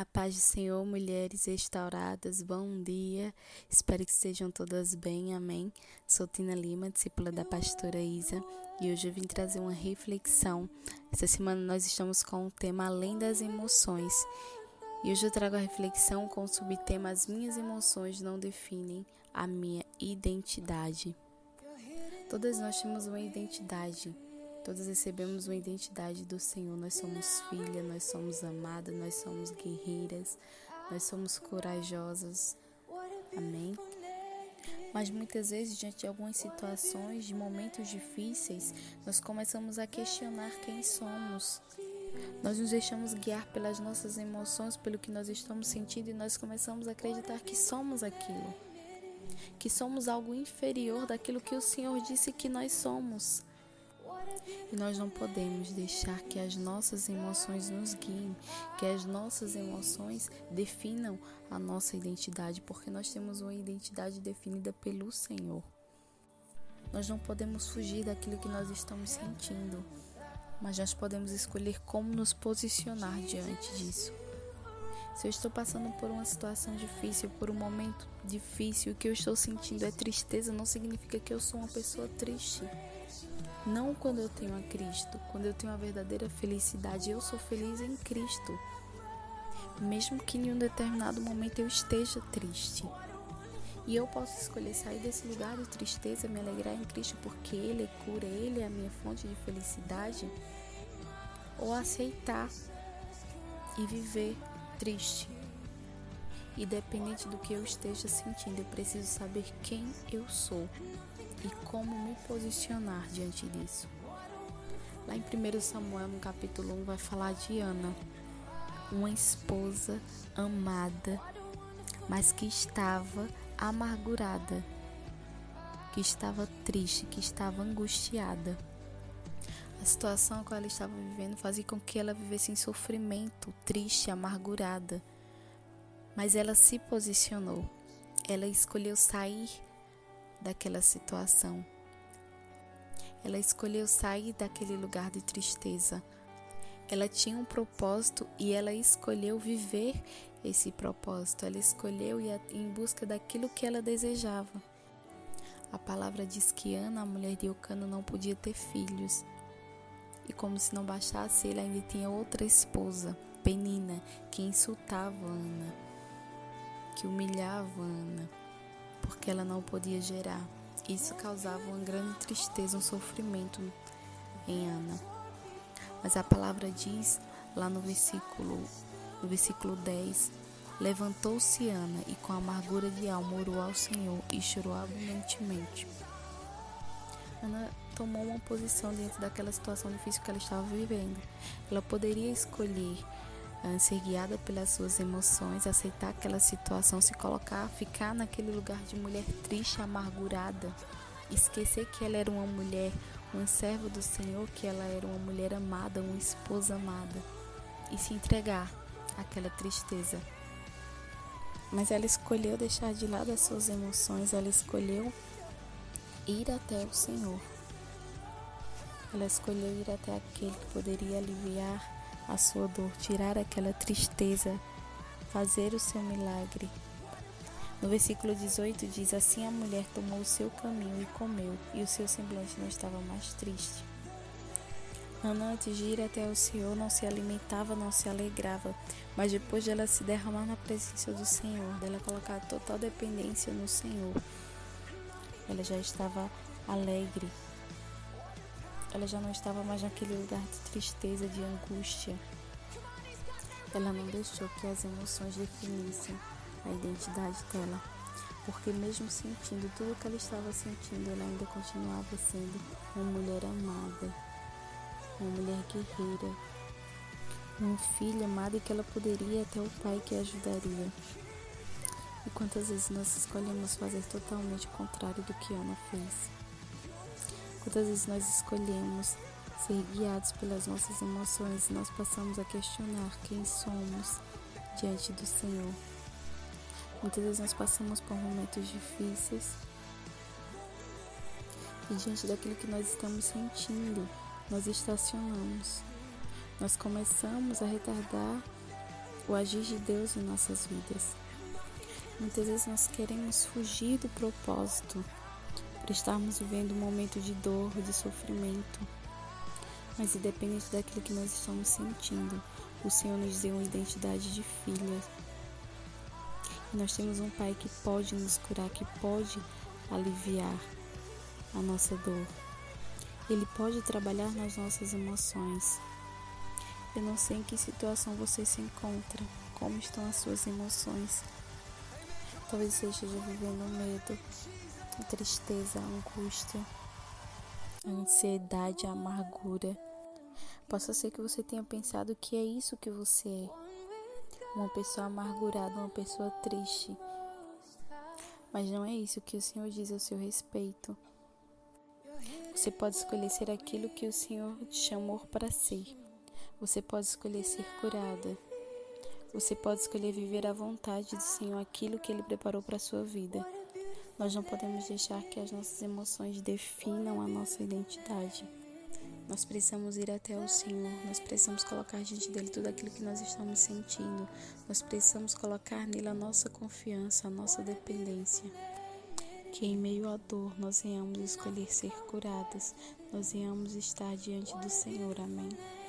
A paz do Senhor, mulheres restauradas, bom dia. Espero que estejam todas bem, amém. Sou Tina Lima, discípula da pastora Isa, e hoje eu vim trazer uma reflexão. Essa semana nós estamos com o tema Além das Emoções. E hoje eu trago a reflexão com o subtema As minhas emoções não definem a minha identidade. Todas nós temos uma identidade Todas recebemos uma identidade do Senhor. Nós somos filha, nós somos amadas, nós somos guerreiras, nós somos corajosas. Amém? Mas muitas vezes, diante de algumas situações, de momentos difíceis, nós começamos a questionar quem somos. Nós nos deixamos guiar pelas nossas emoções, pelo que nós estamos sentindo, e nós começamos a acreditar que somos aquilo. Que somos algo inferior daquilo que o Senhor disse que nós somos. E nós não podemos deixar que as nossas emoções nos guiem, que as nossas emoções definam a nossa identidade, porque nós temos uma identidade definida pelo Senhor. Nós não podemos fugir daquilo que nós estamos sentindo, mas nós podemos escolher como nos posicionar diante disso. Se eu estou passando por uma situação difícil, por um momento difícil, o que eu estou sentindo é tristeza, não significa que eu sou uma pessoa triste. Não quando eu tenho a Cristo, quando eu tenho a verdadeira felicidade, eu sou feliz em Cristo. Mesmo que em um determinado momento eu esteja triste. E eu posso escolher sair desse lugar de tristeza, me alegrar em Cristo, porque Ele é cura, Ele é a minha fonte de felicidade. Ou aceitar e viver triste. E dependente do que eu esteja sentindo, eu preciso saber quem eu sou e como me posicionar diante disso. Lá em 1 Samuel, no capítulo 1, vai falar de Ana, uma esposa amada, mas que estava amargurada, que estava triste, que estava angustiada. A situação que ela estava vivendo fazia com que ela vivesse em sofrimento, triste, amargurada. Mas ela se posicionou. Ela escolheu sair daquela situação. Ela escolheu sair daquele lugar de tristeza. Ela tinha um propósito e ela escolheu viver esse propósito. Ela escolheu ir em busca daquilo que ela desejava. A palavra diz que Ana, a mulher de Eucano, não podia ter filhos. E como se não bastasse, ele ainda tinha outra esposa, Penina, que insultava Ana, que humilhava Ana porque ela não podia gerar. Isso causava uma grande tristeza, um sofrimento em Ana. Mas a palavra diz lá no versículo, no versículo 10, levantou-se Ana e com amargura de alma orou ao Senhor e chorou abundantemente. Ana tomou uma posição diante daquela situação difícil que ela estava vivendo. Ela poderia escolher ser guiada pelas suas emoções, aceitar aquela situação, se colocar, ficar naquele lugar de mulher triste, amargurada, esquecer que ela era uma mulher, uma serva do Senhor, que ela era uma mulher amada, uma esposa amada, e se entregar àquela tristeza. Mas ela escolheu deixar de lado as suas emoções, ela escolheu ir até o Senhor. Ela escolheu ir até aquele que poderia aliviar a sua dor, tirar aquela tristeza, fazer o seu milagre. No versículo 18 diz: Assim a mulher tomou o seu caminho e comeu, e o seu semblante não estava mais triste. Ana, antes de ir até o Senhor, não se alimentava, não se alegrava, mas depois de ela se derramar na presença do Senhor, dela colocar total dependência no Senhor, ela já estava alegre, ela já não estava mais naquele lugar de tristeza, de angústia. Ela não deixou que as emoções definissem a identidade dela, porque mesmo sentindo tudo o que ela estava sentindo, ela ainda continuava sendo uma mulher amada, uma mulher guerreira, uma filha amada e que ela poderia até o pai que a ajudaria. E quantas vezes nós escolhemos fazer totalmente o contrário do que Ana fez? Quantas vezes nós escolhemos ser guiados pelas nossas emoções e nós passamos a questionar quem somos diante do Senhor. Muitas vezes nós passamos por momentos difíceis e diante daquilo que nós estamos sentindo, nós estacionamos. Nós começamos a retardar o agir de Deus em nossas vidas. Muitas vezes nós queremos fugir do propósito estarmos vivendo um momento de dor, de sofrimento. Mas independente daquilo que nós estamos sentindo, o Senhor nos deu uma identidade de filha. E nós temos um Pai que pode nos curar, que pode aliviar a nossa dor. Ele pode trabalhar nas nossas emoções. Eu não sei em que situação você se encontra, como estão as suas emoções. Talvez você esteja vivendo medo, tristeza, angústia, ansiedade, amargura. Possa ser que você tenha pensado que é isso que você é. Uma pessoa amargurada, uma pessoa triste. Mas não é isso que o Senhor diz ao seu respeito. Você pode escolher ser aquilo que o Senhor te chamou para ser. Você pode escolher ser curada. Você pode escolher viver à vontade do Senhor aquilo que Ele preparou para a sua vida. Nós não podemos deixar que as nossas emoções definam a nossa identidade. Nós precisamos ir até o Senhor, nós precisamos colocar diante dele tudo aquilo que nós estamos sentindo. Nós precisamos colocar nele a nossa confiança, a nossa dependência. Que em meio à dor nós venhamos escolher ser curadas, nós venhamos estar diante do Senhor. Amém.